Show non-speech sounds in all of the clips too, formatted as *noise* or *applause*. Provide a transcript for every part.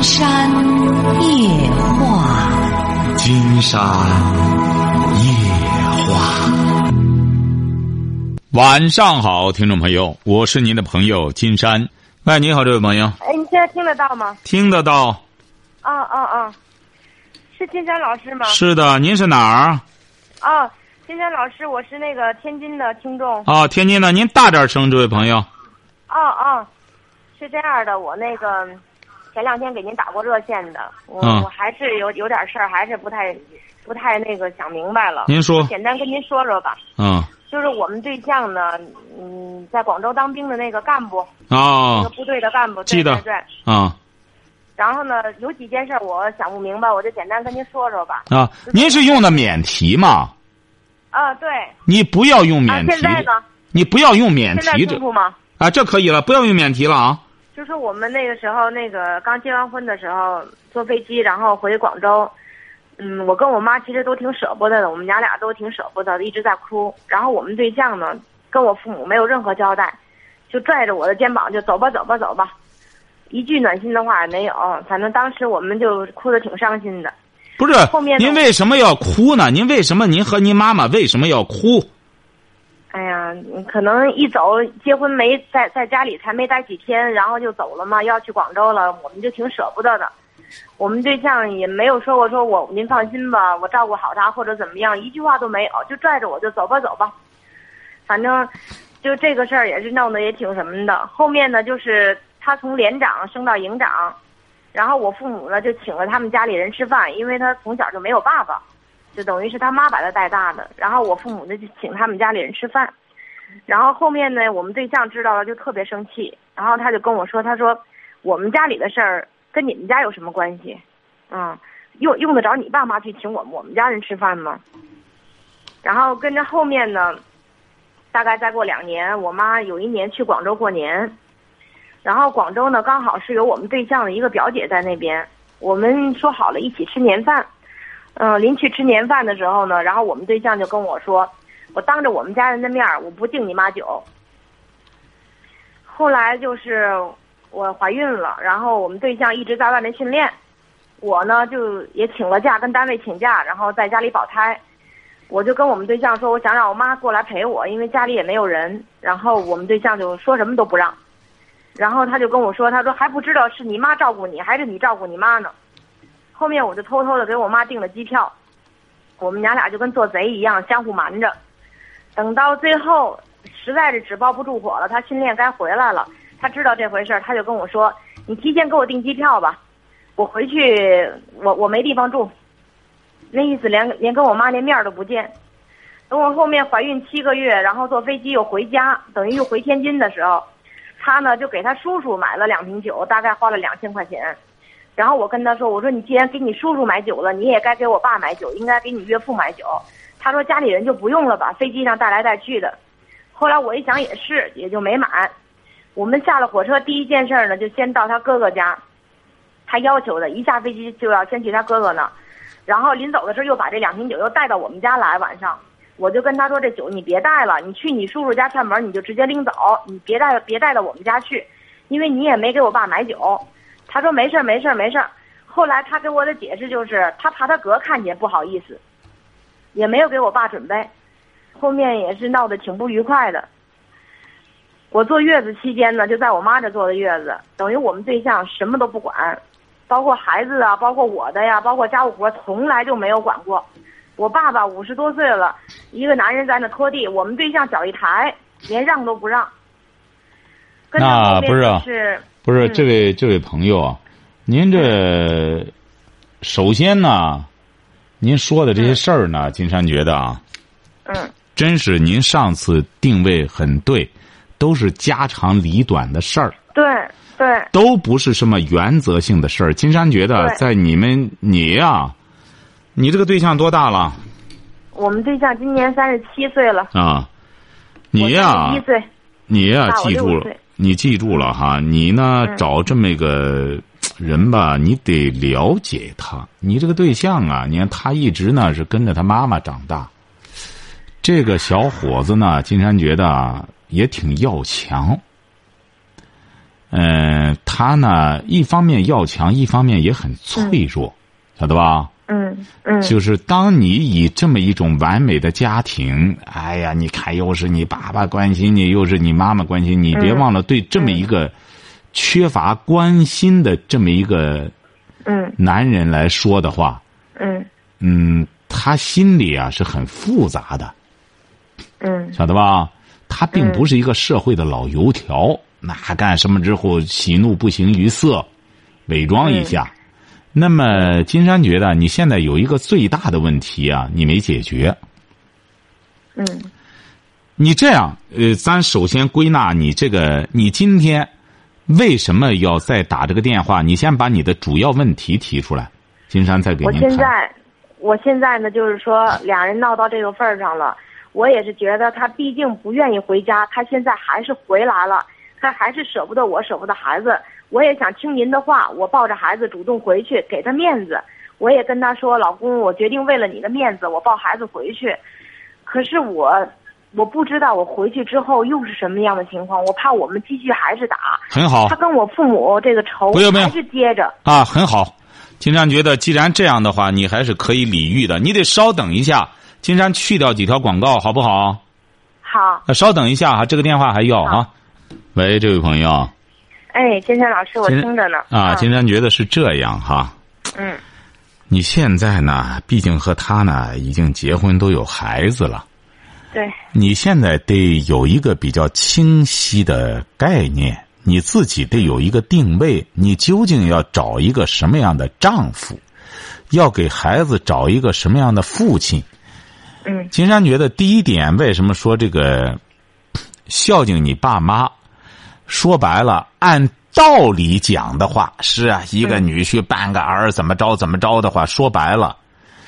金山夜话，金山夜话。晚上好，听众朋友，我是您的朋友金山。喂，你好，这位朋友，哎，你现在听得到吗？听得到？啊啊啊！是金山老师吗？是的，您是哪儿？啊，金山老师，我是那个天津的听众。啊，天津的，您大点声，这位朋友。啊啊，是这样的，我那个前两天给您打过热线的，我、嗯我还是有有点事儿，还是不太不太那个想明白了。您说简单跟您说说吧，嗯，就是我们对象呢，嗯，在广州当兵的那个干部，那哦个，部队的干部，对记得对对。啊然后呢，有几件事儿我想不明白，我就简单跟您说说吧。啊，您是用的免提吗？啊，对。你不要用啊，免提现，在呢？你不要用免现在提这清楚吗？啊，这可以了，不要用免提了啊。就是我们那个时候，那个刚结完婚的时候，坐飞机然后回广州，嗯，我跟我妈其实都挺舍不得的，我们娘俩都挺舍不得的，一直在哭。然后我们对象呢，跟我父母没有任何交代，就拽着我的肩膀就走吧走吧走吧，一句暖心的话也没有。反正当时我们就哭得挺伤心的。不是后面，您为什么要哭呢？您为什么您和您妈妈为什么要哭？哎呀，可能一走结婚没在在家里才没待几天，然后就走了嘛，要去广州了，我们就挺舍不得的。我们对象也没有说过说我您放心吧，我照顾好他或者怎么样，一句话都没有，就拽着我就走吧走吧。反正就这个事儿也是弄得也挺什么的。后面呢，就是他从连长升到营长，然后我父母呢就请了他们家里人吃饭，因为他从小就没有爸爸。就等于是他妈把他带大的，然后我父母呢就请他们家里人吃饭，然后后面呢我们对象知道了就特别生气，然后他就跟我说，他说我们家里的事儿跟你们家有什么关系？嗯，用用得着你爸妈去请我们我们家人吃饭吗？然后跟着后面呢，大概再过两年，我妈有一年去广州过年，然后广州呢刚好是有我们对象的一个表姐在那边，我们说好了一起吃年饭。嗯，临去吃年饭的时候呢，然后我们对象就跟我说，我当着我们家人的面儿，我不敬你妈酒。后来就是我怀孕了，然后我们对象一直在外面训练，我呢就也请了假，跟单位请假，然后在家里保胎。我就跟我们对象说，我想让我妈过来陪我，因为家里也没有人。然后我们对象就说什么都不让，然后他就跟我说，他说还不知道是你妈照顾你，还是你照顾你妈呢。后面我就偷偷的给我妈订了机票，我们娘俩就跟做贼一样相互瞒着，等到最后实在是纸包不住火了，他训练该回来了，他知道这回事儿，他就跟我说：“你提前给我订机票吧，我回去我我没地方住。”那意思连连跟我妈连面都不见。等我后面怀孕七个月，然后坐飞机又回家，等于又回天津的时候，他呢就给他叔叔买了两瓶酒，大概花了两千块钱。然后我跟他说：“我说你既然给你叔叔买酒了，你也该给我爸买酒，应该给你岳父买酒。”他说：“家里人就不用了吧，飞机上带来带去的。”后来我一想也是，也就没买。我们下了火车，第一件事呢，就先到他哥哥家，他要求的，一下飞机就要先去他哥哥那。然后临走的时候又把这两瓶酒又带到我们家来，晚上我就跟他说：“这酒你别带了，你去你叔叔家串门，你就直接拎走，你别带别带到我们家去，因为你也没给我爸买酒。”他说没事儿没事儿没事儿。后来他给我的解释就是，他怕他哥看见不好意思，也没有给我爸准备。后面也是闹得挺不愉快的。我坐月子期间呢，就在我妈这坐的月子，等于我们对象什么都不管，包括孩子啊，包括我的呀，包括家务活，从来就没有管过。我爸爸五十多岁了，一个男人在那拖地，我们对象脚一抬，连让都不让。跟着那不是啊是不是，嗯。这位这位朋友啊，您这首先呢，您说的这些事儿呢，金山觉得啊，嗯。真是您上次定位很对，都是家长里短的事儿，对对。都不是什么原则性的事儿。金山觉得，在你们你呀、你这个对象多大了？我们对象今年三十七岁了，啊？你呀、你呀、记住了你记住了哈，你呢、嗯找这么一个人吧，你得了解他。你这个对象啊，你看他一直呢是跟着他妈妈长大。这个小伙子呢，金山觉得啊也挺要强。嗯，他呢，一方面要强，一方面也很脆弱，晓得吧？嗯嗯，就是当你以这么一种完美的家庭，哎呀，你看又是你爸爸关心你，又是你妈妈关心你，别忘了对这么一个缺乏关心的这么一个嗯。男人来说的话，嗯。嗯，他心里啊是很复杂的，嗯。晓得吧？他并不是一个社会的老油条，那干什么之后喜怒不形于色，伪装一下。那么金山觉得你现在有一个最大的问题啊，你没解决。嗯你这样，呃，咱首先归纳你这个，你今天为什么要再打这个电话？你先把你的主要问题提出来，金山再给我您我。现在，我现在呢，就是说俩人闹到这个份儿上了，我也是觉得他毕竟不愿意回家，他现在还是回来了，他还是舍不得我，舍不得孩子。我也想听您的话，我抱着孩子主动回去，给他面子。我也跟他说，老公，我决定为了你的面子，我抱孩子回去。可是我，我不知道我回去之后又是什么样的情况，我怕我们继续还是打。很好他跟我父母这个仇还是接着。啊，很好。金山觉得，既然这样的话，你还是可以理喻的。你得稍等一下，金山去掉几条广告，好不好？好，呃稍等一下哈，这个电话还要啊。喂，这位朋友哎，金山老师，我听着呢。啊，金山觉得是这样哈。嗯你现在呢，毕竟和他呢已经结婚，都有孩子了。对，你现在得有一个比较清晰的概念，你自己得有一个定位，你究竟要找一个什么样的丈夫，要给孩子找一个什么样的父亲。嗯金山觉得第一点，为什么说这个孝敬你爸妈？说白了，按道理讲的话，是啊，一个女婿半个儿怎么着怎么着的话，说白了，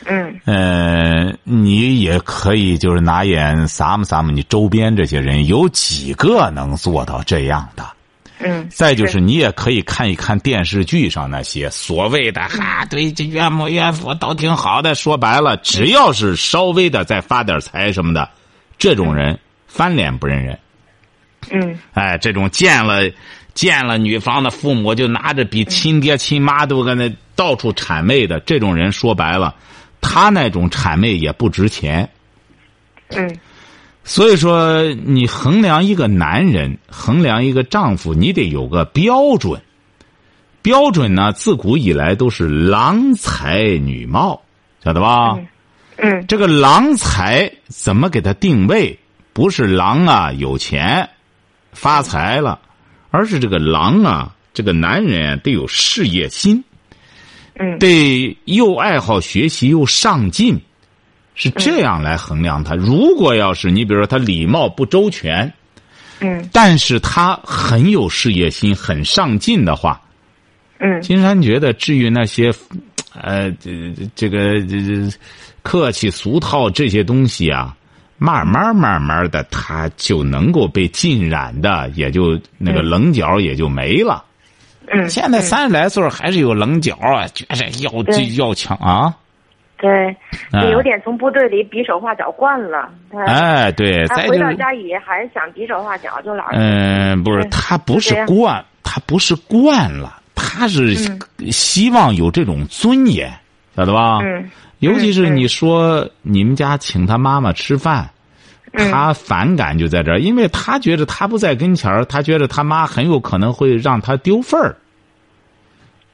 嗯呃，你也可以就是拿眼撒么撒么，你周边这些人有几个能做到这样的？嗯。再就是你也可以看一看电视剧上那些所谓的哈，对这岳母岳父都挺好的。说白了，只要是稍微的再发点财什么的，这种人翻脸不认人。嗯哎，这种见了见了女方的父母就拿着比亲爹亲妈都跟那到处谄媚的这种人，说白了，他那种谄媚也不值钱。嗯所以说，你衡量一个男人，衡量一个丈夫，你得有个标准。标准呢，自古以来都是郎才女貌，晓得吧？嗯这个郎才怎么给他定位？不是郎啊有钱发财了，而是这个狼啊，这个男人得有事业心，嗯。得又爱好学习又上进，是这样来衡量他。如果要是你比如说他礼貌不周全，嗯。但是他很有事业心、很上进的话，嗯。金山觉得，至于那些，呃，这这个这这客气俗套这些东西啊，慢慢慢慢的，他就能够被浸染的，也就那个棱角也就没了。嗯。现在三十来岁还是有棱角啊，觉着要对要强啊。对，有点从部队里比手画脚惯了。他哎，对，他回到家也还是想比手画脚，就老是。嗯、不是，他不是惯，他不是惯了，他是希望有这种尊严，晓得吧？嗯尤其是嗯你说你们家请他妈妈吃饭，嗯他反感就在这儿，因为他觉得他不在跟前儿，他觉得他妈很有可能会让他丢份儿。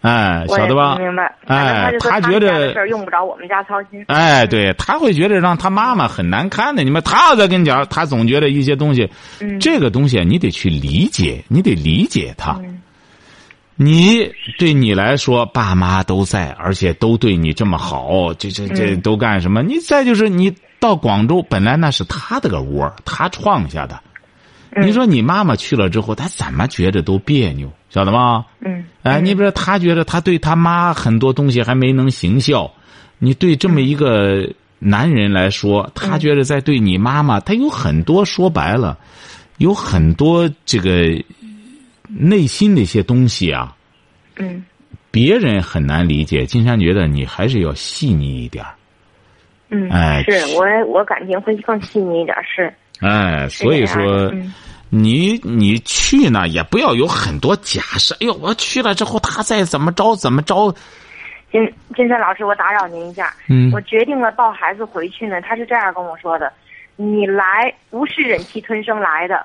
哎，晓得吧？明白。哎他觉得事儿用不着我们家操心。哎，对，他会觉得让他妈妈很难堪的。你们他要在跟前儿，他总觉得一些东西，嗯这个东西你得去理解，你得理解他。嗯你对你来说，爸妈都在，而且都对你这么好，这这这嗯都干什么？你再就是你到广州，本来那是他的个窝，他创下的。嗯你说你妈妈去了之后，他怎么觉着都别扭，晓得吗？嗯哎，你比如说，他觉得他对他妈很多东西还没能行孝，你对这么一个男人来说，他觉得在对你妈妈，他有很多说白了，有很多这个内心的一些东西啊，嗯别人很难理解。金山觉得你还是要细腻一点儿嗯，哎是我我感情会更细腻一点，是。哎，所以说，嗯你你去呢，也不要有很多假设。哎呦，我去了之后，他再怎么着怎么着。金金山老师，我打扰您一下。嗯我决定了抱孩子回去呢，他是这样跟我说的：你来不是忍气吞声来的，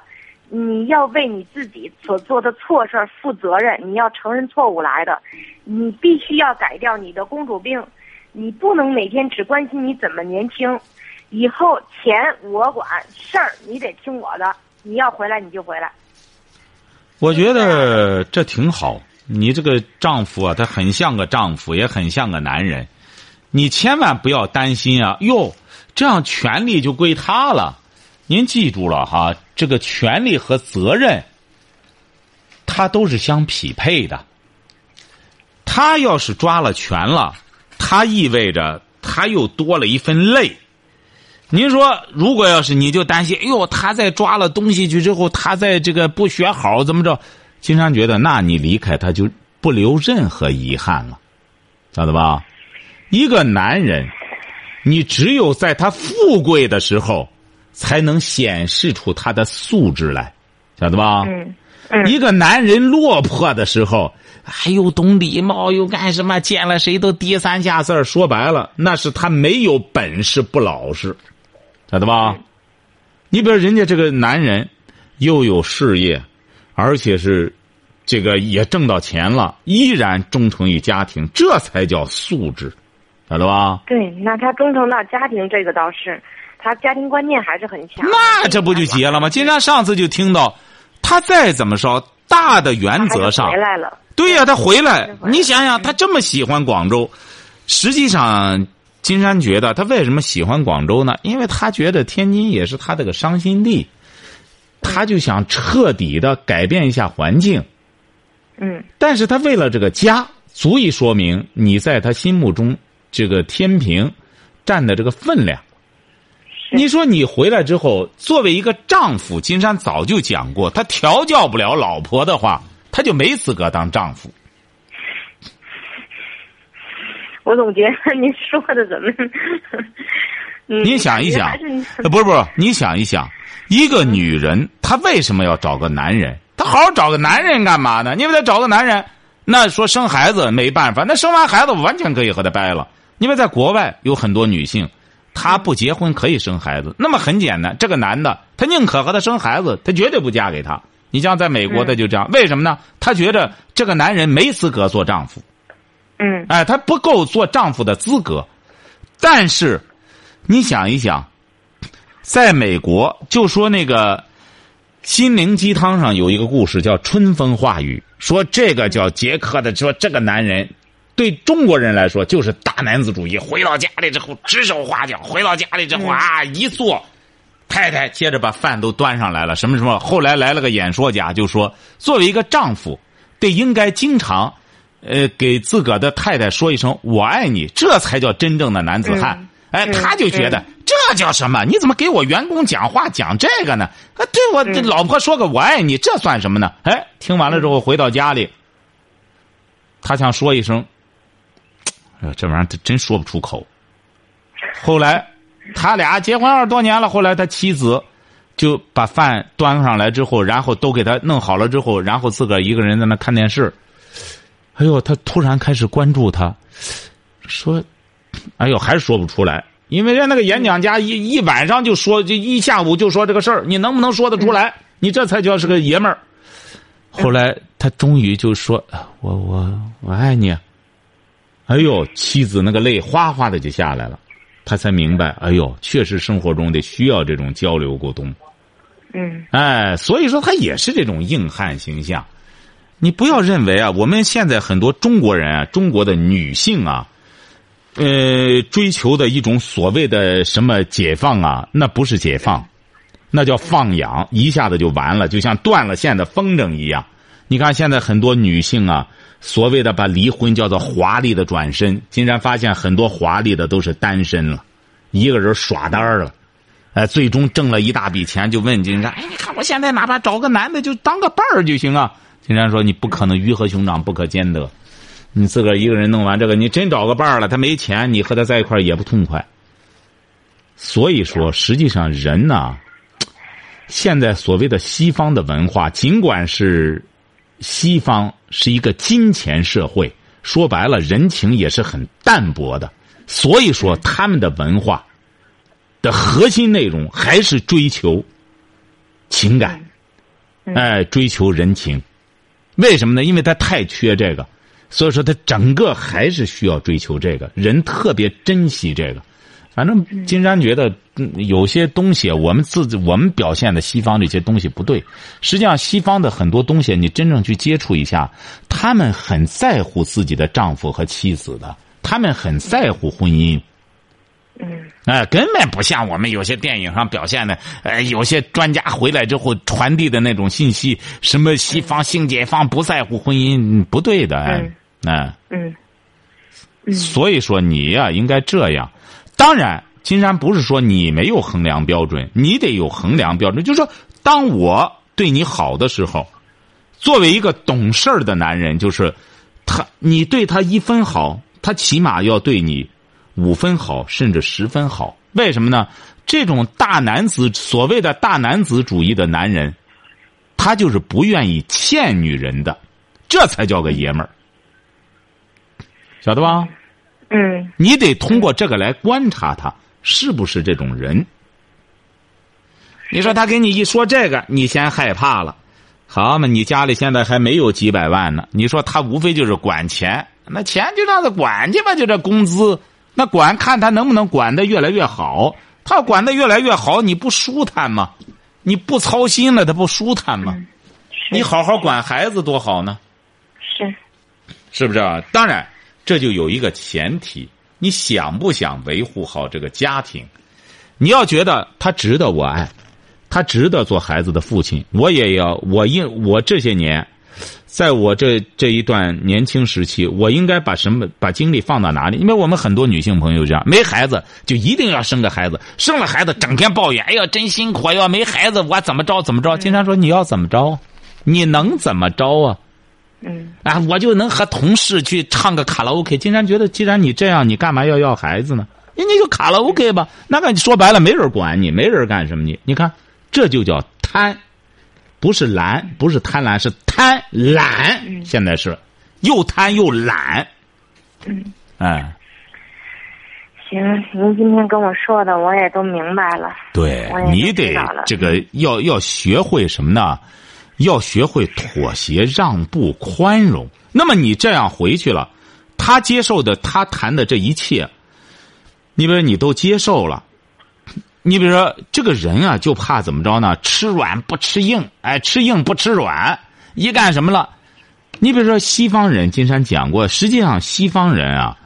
你要为你自己所做的错事儿负责任，你要承认错误来的，你必须要改掉你的公主病，你不能每天只关心你怎么年轻，以后钱我管，事儿你得听我的，你要回来你就回来。我觉得这挺好。你这个丈夫啊，他很像个丈夫，也很像个男人。你千万不要担心啊！哟，这样权利就归他了。您记住了哈，这个权利和责任，它都是相匹配的。他要是抓了权了，他意味着他又多了一份累。您说，如果要是你就担心，哎呦，他在抓了东西去之后，他在这个不学好，怎么着？经常觉得，那你离开他就不留任何遗憾了，晓得吧？一个男人，你只有在他富贵的时候，才能显示出他的素质来，晓得吧？嗯嗯一个男人落魄的时候，还又懂礼貌，又干什么？见了谁都低三下四。说白了，那是他没有本事，不老实，晓得吧？你比如人家这个男人，又有事业，而且是这个也挣到钱了，依然忠诚于家庭，这才叫素质，晓得吧？对，那他忠诚到家庭，这个倒是，他家庭观念还是很强。那这不就结了吗？金山上次就听到，他再怎么说，大的原则上回来了。对呀、他回来回，来你想想，他这么喜欢广州，实际上，金山觉得他为什么喜欢广州呢？因为他觉得天津也是他这个伤心地，他就想彻底的改变一下环境。嗯但是他为了这个家，足以说明你在他心目中这个天平占的这个分量。是你说你回来之后，作为一个丈夫，金山早就讲过，他调教不了老婆的话，他就没资格当丈夫。*laughs* 我总觉得您说的怎么？*laughs* 你想一想 *laughs* 不是不是，你想一想，一个女人她为什么要找个男人？她好好找个男人干嘛呢？你为她找个男人，那说生孩子没办法，那生完孩子完全可以和他掰了。因为在国外有很多女性，她不结婚可以生孩子，那么很简单，这个男的他宁可和他生孩子，他绝对不嫁给他。你像在美国，嗯他就这样，为什么呢？他觉得这个男人没资格做丈夫。嗯哎，他不够做丈夫的资格。但是，你想一想，在美国，就说那个心灵鸡汤上有一个故事叫《春风化雨》，说这个叫杰克的，说这个男人对中国人来说就是大男子主义。回到家里之后指手画脚，回到家里之后啊一坐，太太接着把饭都端上来了，什么什么。后来来了个演说家，就说作为一个丈夫，得应该经常。呃，给自个儿的太太说一声“我爱你”，这才叫真正的男子汉。嗯哎，嗯他就觉得这叫什么？你怎么给我员工讲话讲这个呢？啊，对我老婆说个“我爱你”，这算什么呢？哎，听完了之后回到家里，他想说一声，这玩意儿他真说不出口。后来他俩结婚二十多年了，后来他妻子就把饭端上来之后，然后都给他弄好了之后，然后自个儿一个人在那看电视。哎呦，他突然开始关注他，说：“哎呦，还是说不出来，因为人那个演讲家一一晚上就说，就一下午就说这个事儿，你能不能说得出来？你这才叫是个爷们儿。”后来他终于就说：“我我我爱你。”哎呦，妻子那个泪哗哗的就下来了，他才明白，哎呦，确实生活中得需要这种交流沟通。嗯哎，所以说他也是这种硬汉形象。你不要认为啊，我们现在很多中国人啊，中国的女性啊，呃，追求的一种所谓的什么解放啊，那不是解放，那叫放养，一下子就完了，就像断了线的风筝一样。你看现在很多女性啊，所谓的把离婚叫做华丽的转身，竟然发现很多华丽的都是单身了，一个人耍单儿了。哎，最终挣了一大笔钱，就问金山：“哎，你看我现在哪怕找个男的，就当个伴儿就行啊。”金山说：“你不可能鱼和熊掌不可兼得，你自个儿一个人弄完这个，你真找个伴儿了，他没钱，你和他在一块儿也不痛快。所以说，实际上人呐，现在所谓的西方的文化，尽管是西方是一个金钱社会，说白了，人情也是很淡薄的。所以说，他们的文化的核心内容还是追求情感，哎，追求人情。为什么呢？因为他太缺这个，所以说他整个还是需要追求这个。人特别珍惜这个。反正金山觉得，有些东西我们自己我们表现的西方这些东西不对。实际上，西方的很多东西，你真正去接触一下，他们很在乎自己的丈夫和妻子的。他们很在乎婚姻，嗯，哎，根本不像我们有些电影上表现的，呃，有些专家回来之后传递的那种信息，什么西方性解放不在乎婚姻，不对的，哎，嗯，嗯，所以说你呀应该这样。当然，金山不是说你没有衡量标准，你得有衡量标准。就是说，当我对你好的时候，作为一个懂事儿的男人，就是他，你对他一分好。他起码要对你五分好，甚至十分好。为什么呢？这种大男子，所谓的大男子主义的男人，他就是不愿意欠女人的，这才叫个爷们儿，晓得吧？嗯。你得通过这个来观察他是不是这种人。你说他给你一说这个，你先害怕了。好嘛，你家里现在还没有几百万呢。你说他无非就是管钱。那钱就让他管去吧，就这工资，那管看他能不能管的越来越好。他管的越来越好，你不舒坦吗？你不操心了，他不舒坦吗？你好好管孩子多好呢。是，是不是啊？当然，这就有一个前提：你想不想维护好这个家庭？你要觉得他值得我爱，他值得做孩子的父亲，我也要我应我这些年。在我这这一段年轻时期，我应该把什么把精力放到哪里？因为我们很多女性朋友这样，没孩子就一定要生个孩子，生了孩子整天抱怨，哎呀真辛苦，要没孩子我怎么着怎么着？经常说你要怎么着？你能怎么着啊？嗯，啊，我就能和同事去唱个卡拉 OK。竟然觉得，既然你这样，你干嘛要要孩子呢？人家就卡拉 OK 吧。那个说白了，没人管你，没人干什么你？你看，这就叫贪。不是懒，不是贪婪，是贪懒。现在是又贪又懒。嗯。哎。行，您今天跟我说的，我也都明白了。对，你得这个要要学会什么呢？要学会妥协、让步、宽容。那么你这样回去了，他接受的，他谈的这一切，你比如你都接受了。你比如说，这个人啊，就怕怎么着呢？吃软不吃硬，哎，吃硬不吃软。一干什么了？你比如说，西方人，金山讲过，实际上西方人啊，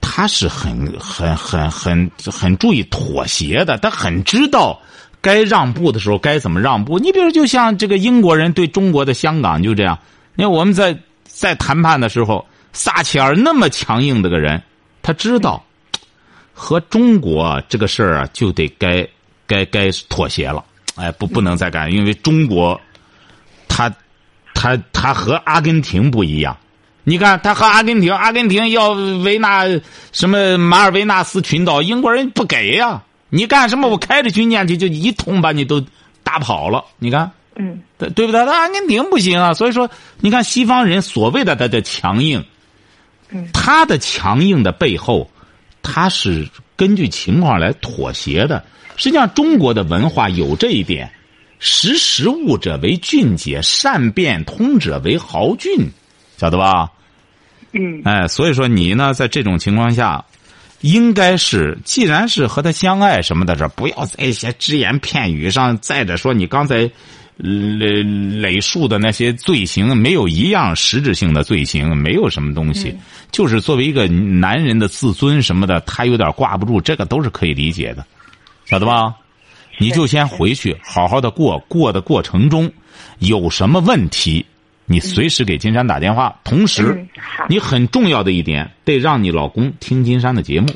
他是很、很、很、很、很注意妥协的，他很知道该让步的时候该怎么让步。你比如，就像这个英国人对中国的香港就这样。你看我们在在谈判的时候，撒切尔那么强硬的个人，他知道。和中国这个事儿啊，就得该该该妥协了，哎，不不能再干，因为中国，他他他和阿根廷不一样。你看，他和阿根廷，阿根廷要维纳什么马尔维纳斯群岛，英国人不给呀。你干什么？我开着军舰去，就一通把你都打跑了。你看，嗯，对对不对？那阿根廷不行啊。所以说，你看西方人所谓的他的强硬，嗯，他的强硬的背后。他是根据情况来妥协的。实际上，中国的文化有这一点：识时务者为俊杰，善变通者为豪俊，晓得吧？嗯。哎，所以说你呢，在这种情况下，应该是，既然是和他相爱什么的，这不要在一些只言片语上。再者说，你刚才。累累述的那些罪行，没有一样实质性的罪行，没有什么东西，就是作为一个男人的自尊什么的，他有点挂不住，这个都是可以理解的，晓得吧？你就先回去好好的过，过的过程中有什么问题，你随时给金山打电话。同时，你很重要的一点，得让你老公听金山的节目。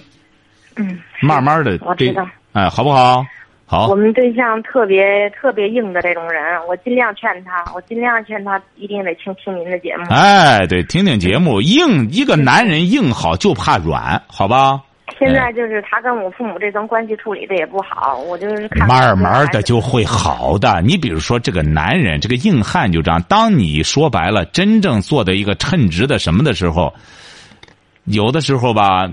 嗯，慢慢的，我知道。哎，好不好？好，我们对象特别特别硬的这种人，我尽量劝他，我尽量劝他一定得听听您的节目。哎，对，听听节目，硬一个男人硬好就怕软，好吧？现在就是他跟我父母这层关系处理的也不好，我就是看慢慢的就会好的。你比如说这个男人，这个硬汉就这样。当你说白了，真正做的一个称职的什么的时候，有的时候吧，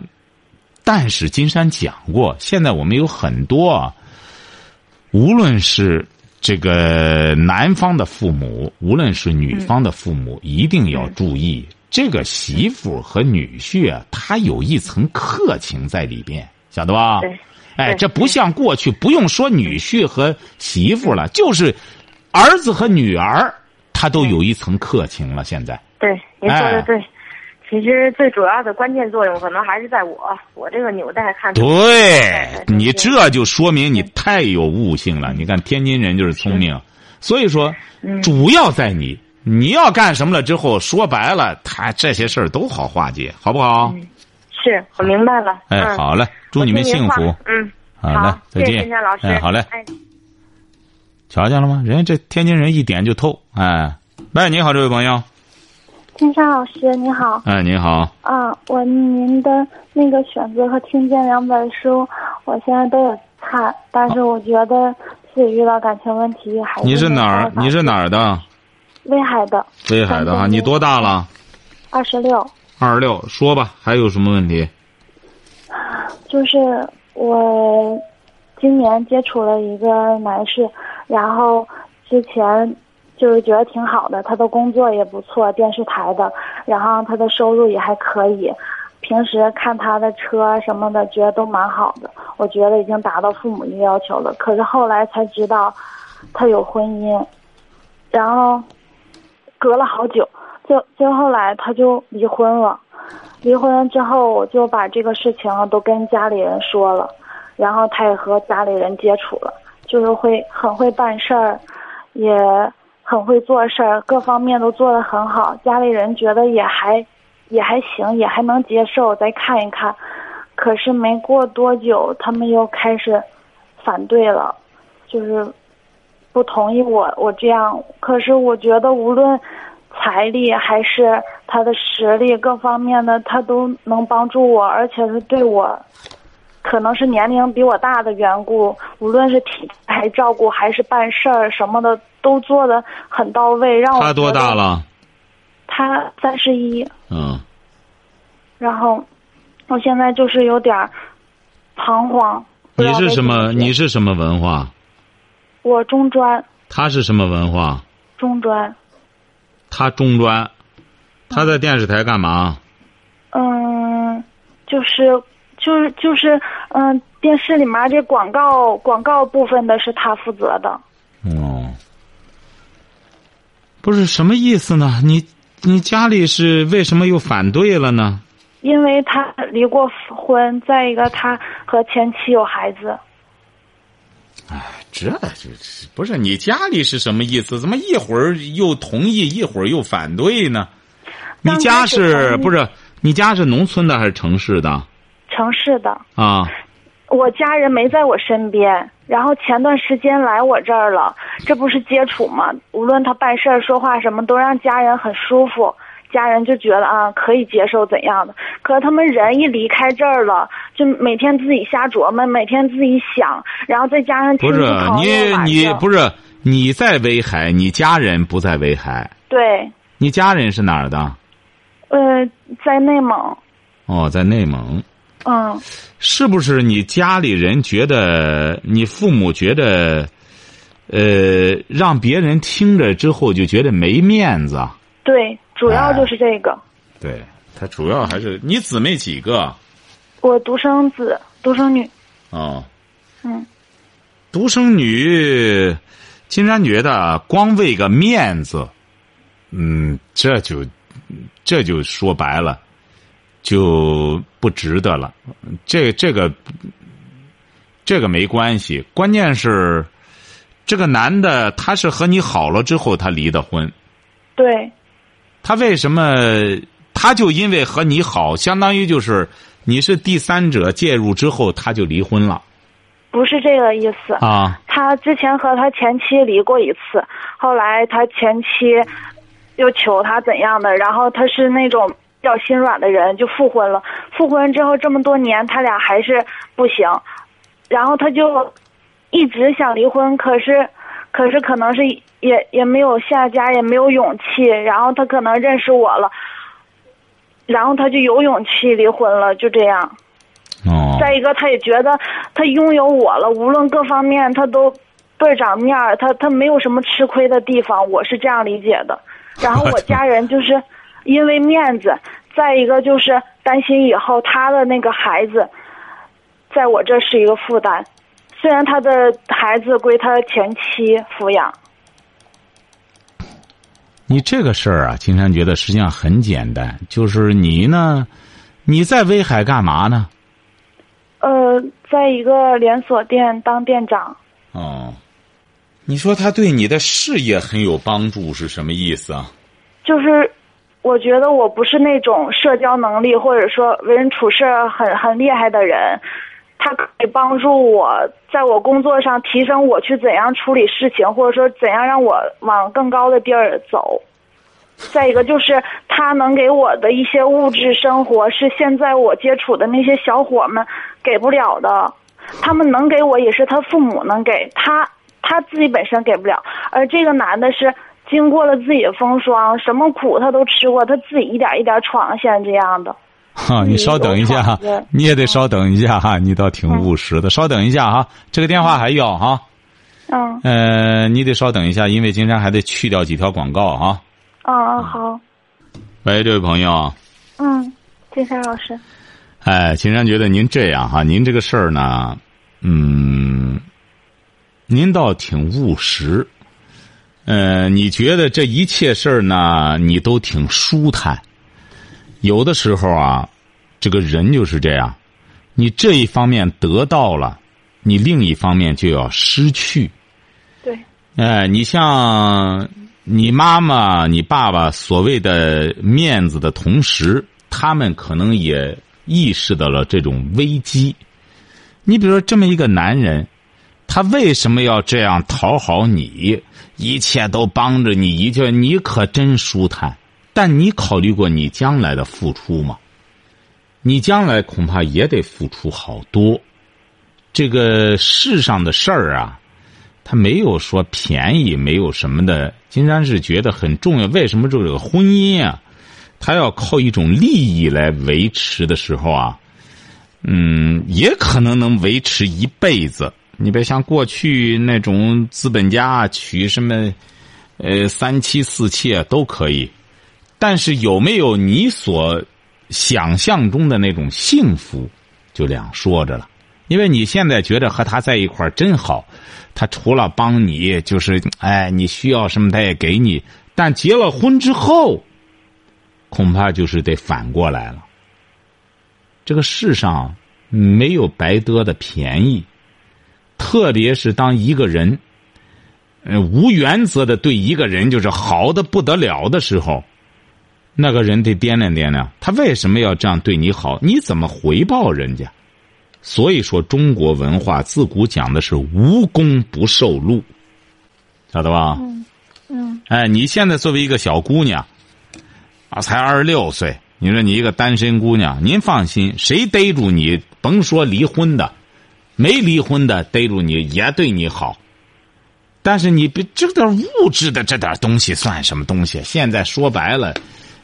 但是金山讲过，现在我们有很多，无论是这个男方的父母，无论是女方的父母，一定要注意。这个媳妇和女婿啊，他有一层客情在里边，晓得吧？哎，这不像过去，不用说女婿和媳妇了，就是儿子和女儿，他都有一层客情了。现在，对，您说的对。其实最主要的关键作用，可能还是在我，我这个纽带看。对你这就说明你太有悟性了。你看天津人就是聪明，所以说主要在你。你要干什么了之后，说白了，他这些事儿都好化解，好不好？是我明白了。哎，好嘞，祝你们幸福。嗯，好嘞，再见。金老师。哎，好嘞。哎瞧见了吗？人家这天津人一点就透。哎，喂，你好，这位朋友。金山老师，你好。哎，你好。啊，我您的那个选择和听见两本书，我现在都有看，但是我觉得自己遇到感情问题还是。你是哪儿？你是哪儿的？威海的，威海的啊！你多大了？二十六。二十六，说吧，还有什么问题？就是我今年接触了一个男士，然后之前就是觉得挺好的，他的工作也不错，电视台的，然后他的收入也还可以，平时看他的车什么的，觉得都蛮好的，我觉得已经达到父母的要求了。可是后来才知道，他有婚姻，然后。隔了好久，就就后来他就离婚了。离婚之后，我就把这个事情都跟家里人说了，然后他也和家里人接触了，就是会很会办事儿，也很会做事儿，各方面都做得很好。家里人觉得也还也还行，也还能接受，再看一看。可是没过多久，他们又开始反对了，就是。不同意我我这样，可是我觉得无论财力还是他的实力各方面的，他都能帮助我，而且是对我，可能是年龄比我大的缘故，无论是体还照顾还是办事儿什么的，都做的很到位，让我。他多大了？他三十一。嗯。然后，我现在就是有点彷徨。你是什么？你是什么文化？我中专，他是什么文化？中专。他中专，他在电视台干嘛？嗯，就是就是就是嗯，电视里面这广告广告部分的是他负责的。哦，不是什么意思呢？你你家里是为什么又反对了呢？因为他离过婚，再一个他和前妻有孩子。哎，这这不是你家里是什么意思？怎么一会儿又同意，一会儿又反对呢？你家是不是？你家是农村的还是城市的？城市的啊。我家人没在我身边，然后前段时间来我这儿了，这不是接触吗？无论他办事儿、说话什么，都让家人很舒服。家人就觉得啊，可以接受怎样的？可是他们人一离开这儿了，就每天自己瞎琢磨，每天自己想，然后再加上不是你你不是你在威海，你家人不在威海。对。你家人是哪儿的？呃，在内蒙。哦，在内蒙。嗯。是不是你家里人觉得你父母觉得，呃，让别人听着之后就觉得没面子？对。主要就是这个，对他主要还是你姊妹几个？我独生子，独生女。哦，嗯，独生女，金山觉得光为个面子，嗯，这就这就说白了，就不值得了。这这个这个没关系，关键是这个男的他是和你好了之后他离的婚。对。他为什么？他就因为和你好，相当于就是你是第三者介入之后，他就离婚了。不是这个意思啊！他之前和他前妻离过一次，后来他前妻又求他怎样的，然后他是那种比较心软的人，就复婚了。复婚之后这么多年，他俩还是不行，然后他就一直想离婚，可是可是可能是也也没有下家，也没有勇气，然后他可能认识我了，然后他就有勇气离婚了，就这样。哦，再一个，他也觉得他拥有我了，无论各方面他都倍儿长面儿，他他没有什么吃亏的地方，我是这样理解的。然后我家人就是因为面子，再一个就是担心以后他的那个孩子，在我这是一个负担。虽然他的孩子归他前妻抚养，你这个事儿啊，金山觉得实际上很简单，就是你呢，你在威海干嘛呢？呃，在一个连锁店当店长。哦，你说他对你的事业很有帮助是什么意思啊？就是我觉得我不是那种社交能力或者说为人处事很很厉害的人，他可以帮助我在我工作上提升我去怎样处理事情，或者说怎样让我往更高的地儿走。再一个就是他能给我的一些物质生活是现在我接触的那些小伙们给不了的，他们能给我也是他父母能给他他自己本身给不了，而这个男的是。经过了自己的风霜，什么苦他都吃过，他自己一点一点闯现在这样的。哈，你稍等一下哈，你也得稍等一下哈，你倒挺务实的。稍等一下哈，这个电话还要哈。嗯。呃，你得稍等一下，因为金山还得去掉几条广告哈。嗯，好。喂，这位朋友。嗯，金山老师。哎，金山觉得您这样哈，您这个事儿呢，嗯，您倒挺务实。呃，你觉得这一切事儿呢，你都挺舒坦。有的时候啊，这个人就是这样，你这一方面得到了，你另一方面就要失去。对。哎，你像你妈妈、你爸爸所谓的面子的同时，他们可能也意识到了这种危机。你比如说，这么一个男人，他为什么要这样讨好你？一切都帮着你，一切你可真舒坦。但你考虑过你将来的付出吗？你将来恐怕也得付出好多。这个世上的事儿啊，他没有说便宜，没有什么的。金山是觉得很重要。为什么这个婚姻啊，他要靠一种利益来维持的时候啊，嗯，也可能能维持一辈子。你别像过去那种资本家娶什么，呃，三妻四妾都可以，但是有没有你所想象中的那种幸福，就两说着了。因为你现在觉得和他在一块儿真好，他除了帮你，就是哎，你需要什么他也给你。但结了婚之后，恐怕就是得反过来了。这个世上没有白得的便宜。特别是当一个人，呃，无原则的对一个人就是好的不得了的时候，那个人得掂量掂量，他为什么要这样对你好？你怎么回报人家？所以说，中国文化自古讲的是无功不受禄，晓得吧？嗯嗯。哎，你现在作为一个小姑娘，啊，才二十六岁，你说你一个单身姑娘，您放心，谁逮住你，甭说离婚的。没离婚的逮住你也对你好，但是你别这点物质的这点东西算什么东西？现在说白了，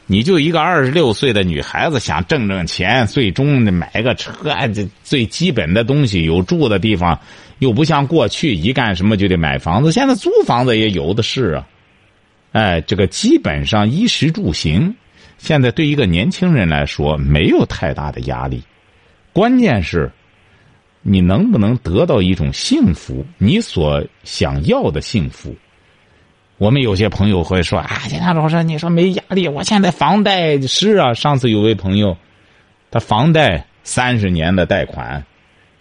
你就一个二十六岁的女孩子想挣挣钱，最终买个车，这最基本的东西有住的地方，又不像过去一干什么就得买房子。现在租房子也有的是啊，哎，这个基本上衣食住行，现在对一个年轻人来说没有太大的压力，关键是。你能不能得到一种幸福？你所想要的幸福？我们有些朋友会说：“啊，金山老师，你说没压力？我现在房贷是啊。上次有位朋友，他房贷三十年的贷款，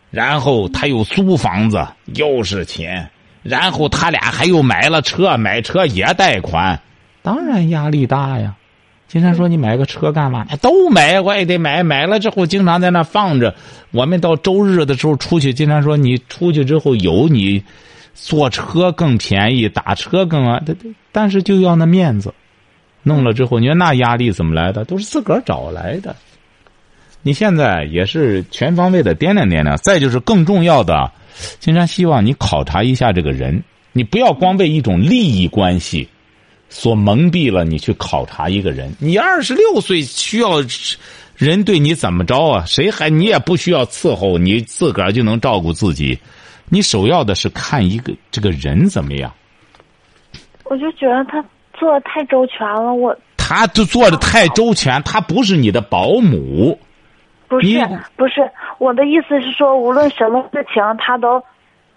然后他又租房子，又是钱，然后他俩还又买了车，买车也贷款，当然压力大呀。”金山说：“你买个车干嘛？都买，我也得买。买了之后，经常在那放着。我们到周日的时候出去。金山说：你出去之后有你坐车更便宜，打车更啊。但是就要那面子，弄了之后，你说那压力怎么来的？都是自个儿找来的。你现在也是全方位的掂量掂量。再就是更重要的，金山希望你考察一下这个人，你不要光为一种利益关系所蒙蔽了，你去考察一个人。你二十六岁需要人对你怎么着啊？谁还你也不需要伺候，你自个儿就能照顾自己。你首要的是看一个这个人怎么样。我就觉得他做的太周全了，我他都做的太周全，他不是你的保姆。不是不是我的意思是说，无论什么事情，他都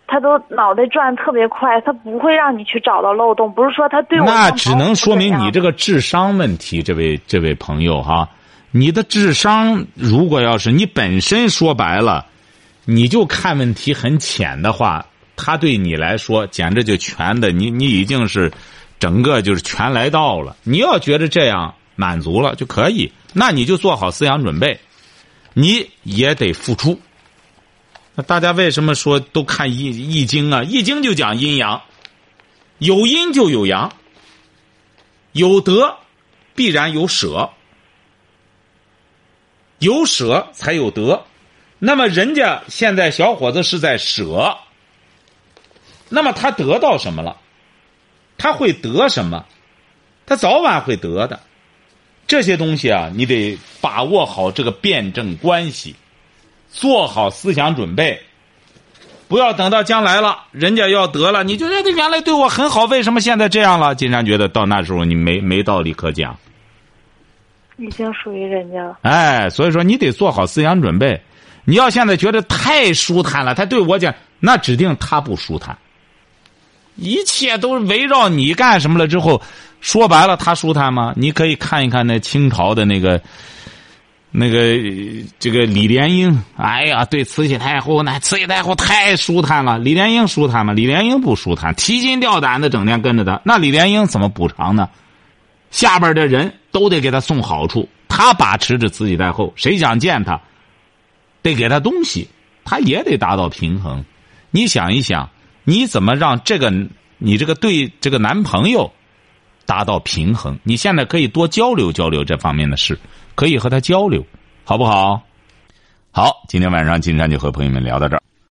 他都脑袋转得特别快，他不会让你去找到漏洞。不是说他对我那只能说明你这个个智商问题，这位这位朋友哈，你的智商如果要是你本身说白了，你就看问题很浅的话，他对你来说简直就全的，你你已经是整个就是全来到了。你要觉得这样满足了就可以，那你就做好思想准备，你也得付出。那大家为什么说都看易易经啊？易经就讲阴阳，有阴就有阳。有得，必然有舍，有舍才有得。那么人家现在小伙子是在舍，那么他得到什么了？他会得什么？他早晚会得的。这些东西啊，你得把握好这个辩证关系，做好思想准备。不要等到将来了，人家要得了，你就觉得原来对我很好，为什么现在这样了？金山觉得到那时候你没没道理可讲。已经属于人家了。哎，所以说你得做好思想准备。你要现在觉得太舒坦了，他对我讲，那指定他不舒坦。一切都围绕你干什么了之后，说白了，他舒坦吗？你可以看一看那清朝的那个。那个这个李莲英，哎呀，对慈禧太后那慈禧太后太舒坦了。李莲英舒坦吗？李莲英不舒坦，提心吊胆的，整天跟着他。那李莲英怎么补偿呢？下边的人都得给他送好处，他把持着慈禧太后，谁想见他，得给他东西，他也得达到平衡。你想一想，你怎么让这个你这个对这个男朋友达到平衡？你现在可以多交流交流这方面的事。可以和他交流，好不好？好，今天晚上金山就和朋友们聊到这儿。